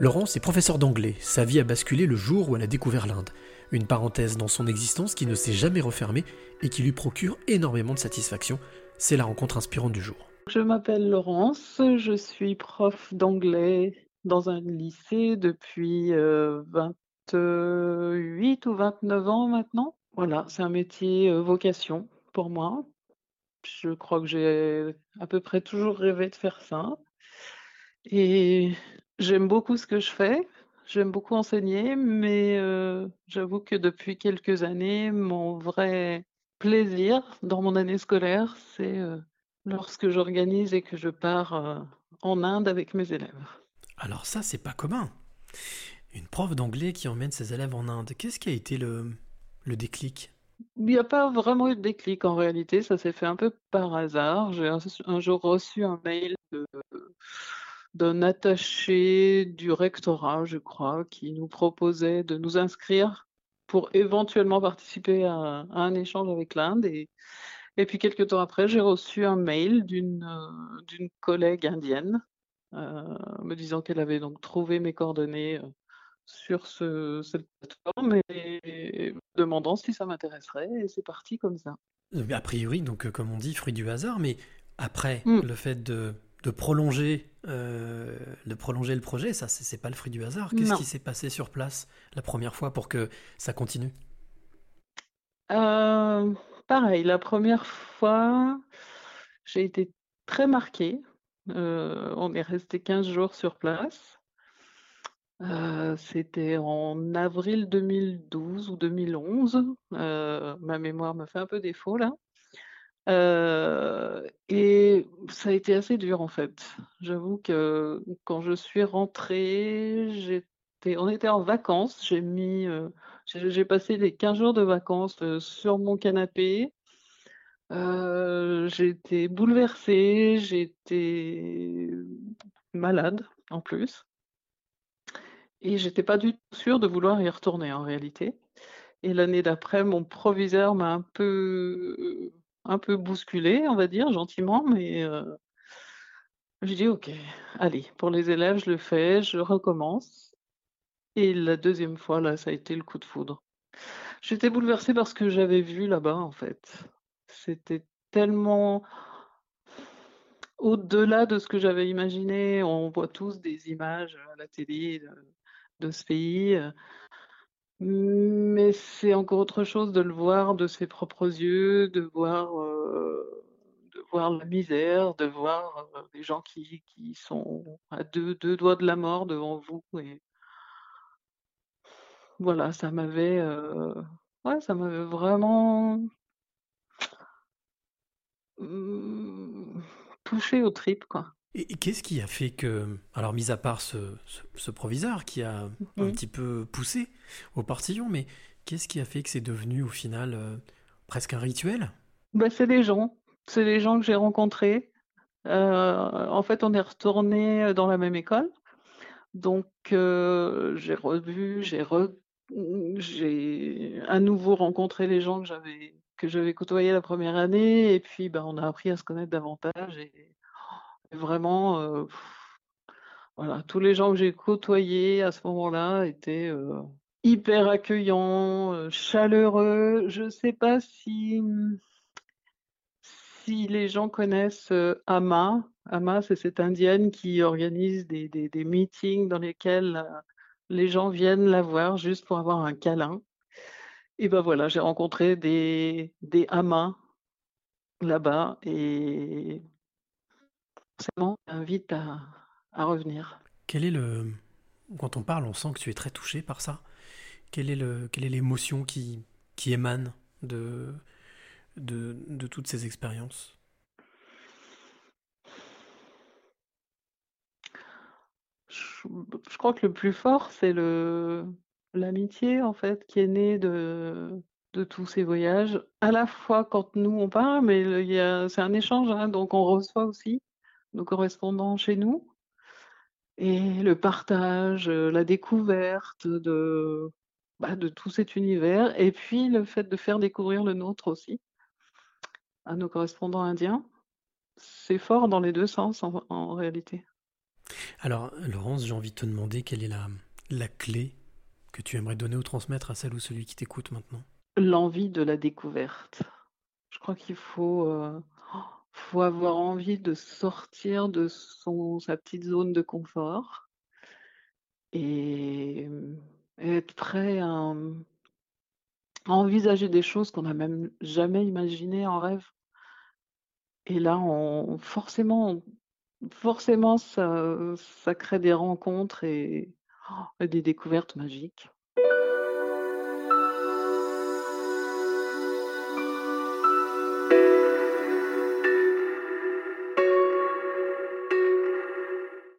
Laurence est professeur d'anglais. Sa vie a basculé le jour où elle a découvert l'Inde. Une parenthèse dans son existence qui ne s'est jamais refermée et qui lui procure énormément de satisfaction. C'est la rencontre inspirante du jour. Je m'appelle Laurence, je suis prof d'anglais dans un lycée depuis 28 euh, ou 29 ans maintenant. Voilà, c'est un métier euh, vocation pour moi. Je crois que j'ai à peu près toujours rêvé de faire ça. Et j'aime beaucoup ce que je fais. J'aime beaucoup enseigner, mais euh, j'avoue que depuis quelques années, mon vrai plaisir dans mon année scolaire, c'est lorsque j'organise et que je pars en Inde avec mes élèves. Alors ça, c'est pas commun. Une prof d'anglais qui emmène ses élèves en Inde. Qu'est-ce qui a été le, le déclic? Il n'y a pas vraiment eu de déclic en réalité, ça s'est fait un peu par hasard. J'ai un, jour reçu un mail d'un attaché du rectorat, je crois, qui nous proposait de nous inscrire pour éventuellement participer à, à un échange avec l'Inde. Et, et puis quelques temps après, j'ai reçu un mail d'une euh, collègue indienne euh, me disant qu'elle avait donc trouvé mes coordonnées euh, sur ce, cette plateforme et, demandant si ça m'intéresserait. Et c'est parti comme ça. A priori, donc comme on dit, fruit du hasard, mais après, mmh. le fait de, de prolonger, de prolonger le projet, ça, c'est pas le fruit du hasard. Qu'est-ce qui s'est passé sur place la première fois pour que ça continue? Pareil, la première fois, j'ai été très marquée. Euh, on est resté 15 jours sur place. Euh, c'était en avril 2012 ou 2011. Euh, ma mémoire me fait un peu défaut là. Et ça a été assez dur en fait. J'avoue que quand je suis rentrée, on était en vacances. J'ai j'ai passé les 15 jours de vacances sur mon canapé. j'étais bouleversée, j'étais malade en plus. Et j'étais pas du tout sûre de vouloir y retourner en réalité. Et l'année d'après, mon proviseur m'a un peu, un peu bousculé, on va dire, gentiment, mais je dis ok, allez, pour les élèves, je le fais, je recommence. Et la deuxième fois, là, ça a été le coup de foudre. J'étais bouleversée parce que j'avais vu là-bas, en fait. C'était tellement au-delà de ce que j'avais imaginé. On voit tous des images à la télé de, ce pays. Mais c'est encore autre chose de le voir de ses propres yeux, de voir, euh, la misère, de voir euh, des gens qui, sont à deux, doigts de la mort devant vous. Voilà, ça m'avait, euh, ça m'avait vraiment mmh, touché aux tripes, quoi. Et, qu'est-ce qui a fait que, alors mis à part ce, ce, proviseur qui a un petit peu poussé au partillon, mais qu'est-ce qui a fait que c'est devenu au final euh, presque un rituel? Bah, c'est les gens, c'est les gens que j'ai rencontrés. Euh, en fait, on est retourné dans la même école, donc j'ai revu, j'ai re j'ai à nouveau rencontré les gens que j'avais que j'avais côtoyés la première année. Et puis, bah, on a appris à se connaître davantage et vraiment, voilà, tous les gens que j'ai côtoyés à ce moment-là étaient, hyper accueillants, chaleureux. Je ne sais pas si, si les gens connaissent, Ama. Ama, c'est cette indienne qui organise des des des meetings dans lesquels, les gens viennent la voir juste pour avoir un câlin. Et ben voilà, j'ai rencontré des, des hamas là-bas et ça m'invite à, à revenir. Quel est le. Quand on parle, on sent que tu es très touché par ça. Quelle est, le, quelle est l'émotion qui, qui émane de, de, de toutes ces expériences? Je, crois que le plus fort, c'est le l'amitié en fait qui est née de de tous ces voyages. À la fois quand nous on part, mais c'est un échange, hein, donc on reçoit aussi nos correspondants chez nous. Et le partage, la découverte de, bah, de tout cet univers, et puis le fait de faire découvrir le nôtre aussi à nos correspondants indiens. C'est fort dans les deux sens en réalité. Alors, Laurence, j'ai envie de te demander quelle est la, la clé que tu aimerais donner ou transmettre à celle ou celui qui t'écoute maintenant? L'envie de la découverte. Je crois qu'il faut, euh, faut avoir envie de sortir de sa petite zone de confort et, être prêt à, envisager des choses qu'on n'a même jamais imaginées en rêve. Et là, forcément, forcément, ça, crée des rencontres et, oh, et des découvertes magiques.